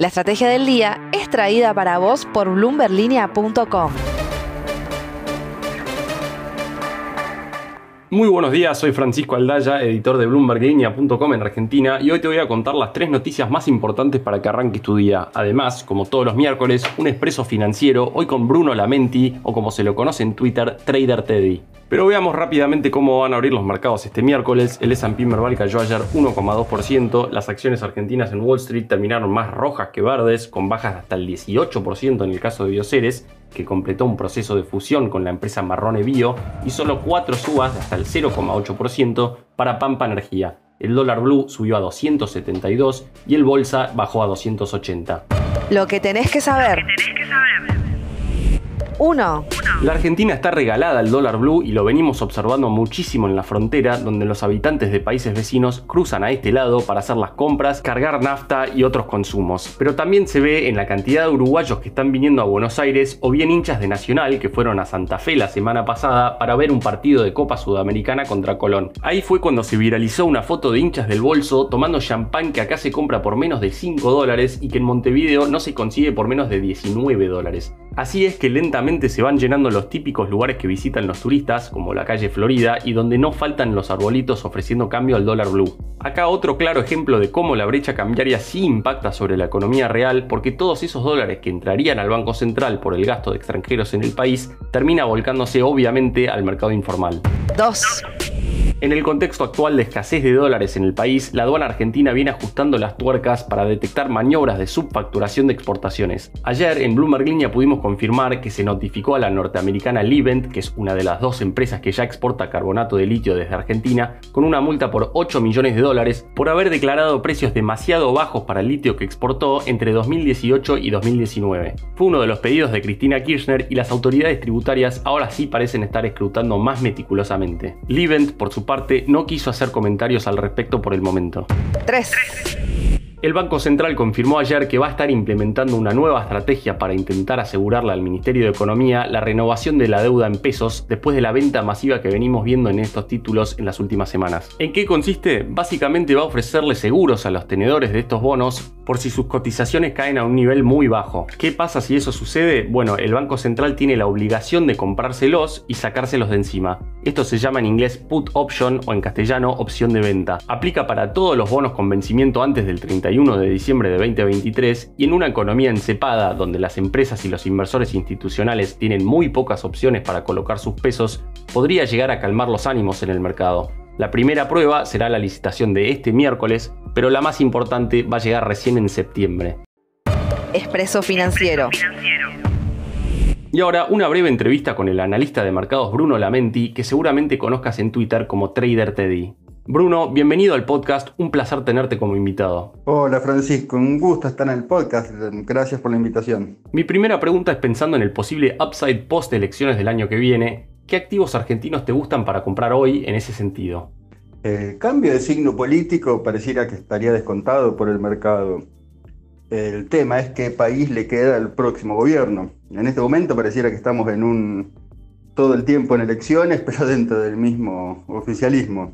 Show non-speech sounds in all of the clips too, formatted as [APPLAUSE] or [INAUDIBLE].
La estrategia del día es traída para vos por bloomberlinia.com. Muy buenos días, soy Francisco Aldaya, editor de BloombergLinea.com en Argentina y hoy te voy a contar las tres noticias más importantes para que arranques tu día. Además, como todos los miércoles, un expreso financiero, hoy con Bruno Lamenti o como se lo conoce en Twitter, Trader Teddy. Pero veamos rápidamente cómo van a abrir los mercados este miércoles. El S&P Merval cayó ayer 1,2%. Las acciones argentinas en Wall Street terminaron más rojas que verdes, con bajas hasta el 18% en el caso de Bioceres, que completó un proceso de fusión con la empresa Marrone Bio, y solo 4 subas hasta el 0,8% para Pampa Energía. El dólar blue subió a 272 y el bolsa bajó a 280. Lo que tenés que saber. 1. La Argentina está regalada al dólar blue y lo venimos observando muchísimo en la frontera, donde los habitantes de países vecinos cruzan a este lado para hacer las compras, cargar nafta y otros consumos. Pero también se ve en la cantidad de uruguayos que están viniendo a Buenos Aires o bien hinchas de Nacional que fueron a Santa Fe la semana pasada para ver un partido de Copa Sudamericana contra Colón. Ahí fue cuando se viralizó una foto de hinchas del bolso tomando champán que acá se compra por menos de 5 dólares y que en Montevideo no se consigue por menos de 19 dólares. Así es que lentamente se van llenando los típicos lugares que visitan los turistas, como la calle Florida, y donde no faltan los arbolitos ofreciendo cambio al dólar blue. Acá otro claro ejemplo de cómo la brecha cambiaria sí impacta sobre la economía real, porque todos esos dólares que entrarían al Banco Central por el gasto de extranjeros en el país, termina volcándose obviamente al mercado informal. 2. En el contexto actual de escasez de dólares en el país, la aduana argentina viene ajustando las tuercas para detectar maniobras de subfacturación de exportaciones. Ayer en Bloomberg Línea pudimos confirmar que se notificó a la norteamericana Livent, que es una de las dos empresas que ya exporta carbonato de litio desde Argentina, con una multa por 8 millones de dólares por haber declarado precios demasiado bajos para el litio que exportó entre 2018 y 2019. Fue uno de los pedidos de Cristina Kirchner y las autoridades tributarias ahora sí parecen estar escrutando más meticulosamente. Livent, por su parte, no quiso hacer comentarios al respecto por el momento. 3. El Banco Central confirmó ayer que va a estar implementando una nueva estrategia para intentar asegurarle al Ministerio de Economía la renovación de la deuda en pesos después de la venta masiva que venimos viendo en estos títulos en las últimas semanas. ¿En qué consiste? Básicamente va a ofrecerle seguros a los tenedores de estos bonos por si sus cotizaciones caen a un nivel muy bajo. ¿Qué pasa si eso sucede? Bueno, el Banco Central tiene la obligación de comprárselos y sacárselos de encima. Esto se llama en inglés put option o en castellano opción de venta. Aplica para todos los bonos con vencimiento antes del 30 de diciembre de 2023 y en una economía encepada donde las empresas y los inversores institucionales tienen muy pocas opciones para colocar sus pesos, podría llegar a calmar los ánimos en el mercado. La primera prueba será la licitación de este miércoles, pero la más importante va a llegar recién en septiembre. Expreso financiero. Y ahora una breve entrevista con el analista de mercados Bruno Lamenti, que seguramente conozcas en Twitter como Trader Teddy. Bruno, bienvenido al podcast, un placer tenerte como invitado. Hola Francisco, un gusto estar en el podcast, gracias por la invitación. Mi primera pregunta es pensando en el posible upside post elecciones del año que viene, ¿qué activos argentinos te gustan para comprar hoy en ese sentido? El cambio de signo político pareciera que estaría descontado por el mercado. El tema es qué país le queda al próximo gobierno. En este momento pareciera que estamos en un todo el tiempo en elecciones, [LAUGHS] pero dentro del mismo oficialismo.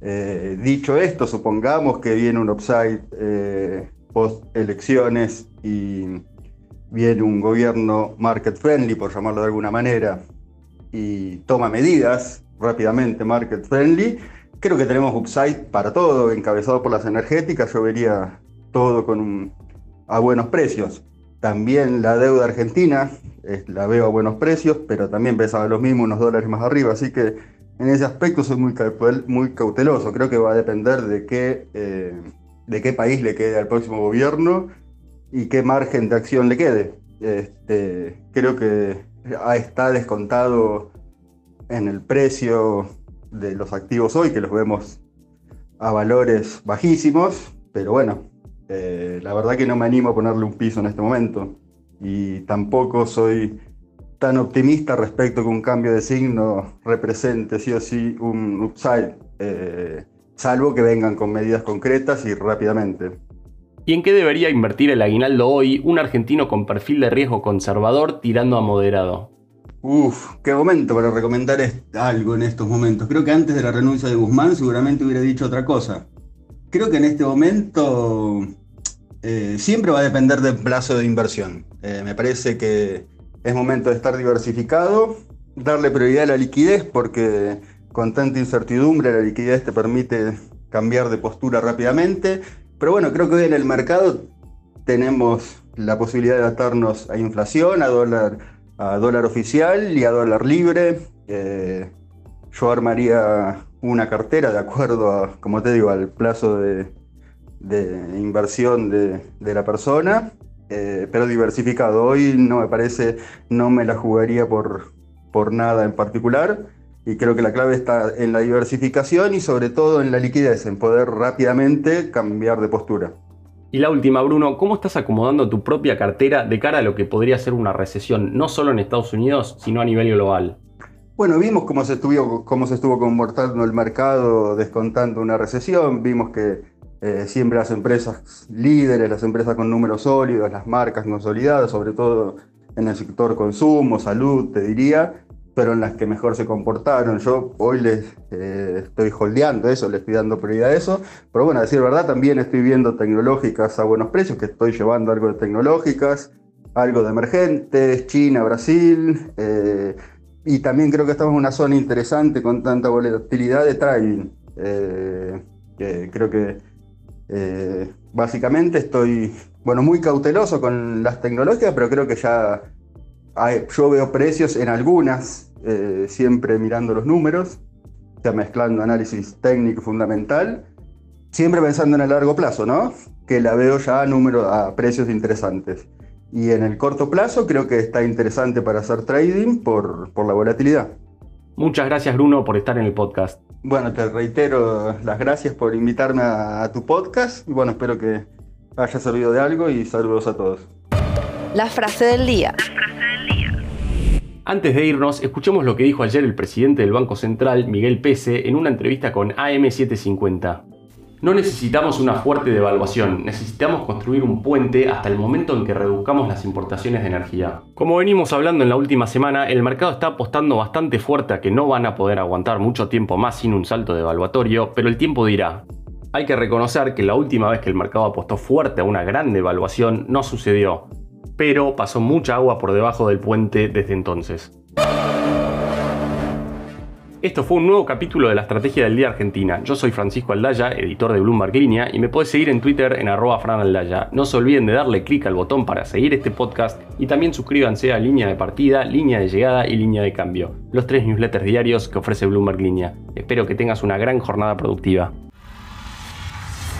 Eh, dicho esto, supongamos que viene un upside eh, post elecciones y viene un gobierno market friendly, por llamarlo de alguna manera, y toma medidas rápidamente market friendly. Creo que tenemos upside para todo, encabezado por las energéticas. Yo vería todo con a buenos precios. También la deuda argentina la veo a buenos precios, pero también pesaba lo mismo, unos dólares más arriba. Así que en ese aspecto soy muy, cauteloso. Creo que va a depender de qué, eh, de qué país le quede al próximo gobierno y qué margen de acción le quede. Este, creo que está descontado en el precio de los activos hoy, que los vemos a valores bajísimos, pero bueno, eh, la verdad que no me animo a ponerle un piso en este momento y tampoco soy tan optimista respecto que un cambio de signo represente sí o sí un upside, eh, salvo que vengan con medidas concretas y rápidamente. ¿Y en qué debería invertir el aguinaldo hoy un argentino con perfil de riesgo conservador tirando a moderado? Uf, qué momento para recomendar algo en estos momentos. Creo que antes de la renuncia de Guzmán seguramente hubiera dicho otra cosa. Creo que en este momento Eh, siempre va a depender del plazo de inversión. Eh, me parece que es momento de estar diversificado, darle prioridad a la liquidez porque con tanta incertidumbre la liquidez te permite cambiar de postura rápidamente. Pero bueno, creo que hoy en el mercado tenemos la posibilidad de atarnos a inflación, a dólar, a dólar oficial y a dólar libre. Eh, yo armaría una cartera de acuerdo a, como te digo, al plazo de, inversión de, la persona, eh, pero diversificado. Hoy no me parece, no me la jugaría por, por nada en particular y creo que la clave está en la diversificación y sobre todo en la liquidez, en poder rápidamente cambiar de postura. Y la última, Bruno, ¿cómo estás acomodando tu propia cartera de cara a lo que podría ser una recesión, no solo en Estados Unidos, sino a nivel global? Bueno, vimos cómo se estuvo, cómo se estuvo comportando el mercado descontando una recesión, vimos que eh, siempre las empresas líderes, las empresas con números sólidos, las marcas consolidadas, sobre todo en el sector consumo, salud, te diría, pero en las que mejor se comportaron. Yo hoy les eh, estoy holdeando eso, le estoy dando prioridad a eso, pero bueno, a decir verdad, también estoy viendo tecnológicas a buenos precios, que estoy llevando algo de tecnológicas, algo de emergentes, China, Brasil, eh, y también creo que estamos en una zona interesante con tanta volatilidad de trading. Eh, que creo que básicamente estoy, bueno, muy cauteloso con las tecnológicas, pero creo que ya yo veo precios en algunas, eh, siempre mirando los números, ya mezclando análisis técnico fundamental, siempre pensando en el largo plazo, ¿no? Que la veo ya a, número, a precios interesantes. Y en el corto plazo creo que está interesante para hacer trading por, por la volatilidad. Muchas gracias Bruno por estar en el podcast. Bueno, te reitero las gracias por invitarme a, a tu podcast y bueno, espero que haya servido de algo y saludos a todos. La frase del día. Antes de irnos, escuchemos lo que dijo ayer el presidente del Banco Central, Miguel Pese, en una entrevista con AM750. No necesitamos una fuerte devaluación, necesitamos construir un puente hasta el momento en que reduzcamos las importaciones de energía. Como venimos hablando en la última semana, el mercado está apostando bastante fuerte a que no van a poder aguantar mucho tiempo más sin un salto devaluatorio, pero el tiempo dirá. Hay que reconocer que la última vez que el mercado apostó fuerte a una gran devaluación no sucedió pero pasó mucha agua por debajo del puente desde entonces. Esto fue un nuevo capítulo de la Estrategia del Día Argentina. Yo soy Francisco Aldaya, editor de Bloomberg Línea, y me puedes seguir en Twitter en arroba franaldaya. No se olviden de darle clic al botón para seguir este podcast y también suscríbanse a Línea de Partida, Línea de Llegada y Línea de Cambio, los tres newsletters diarios que ofrece Bloomberg Línea. Espero que tengas una gran jornada productiva.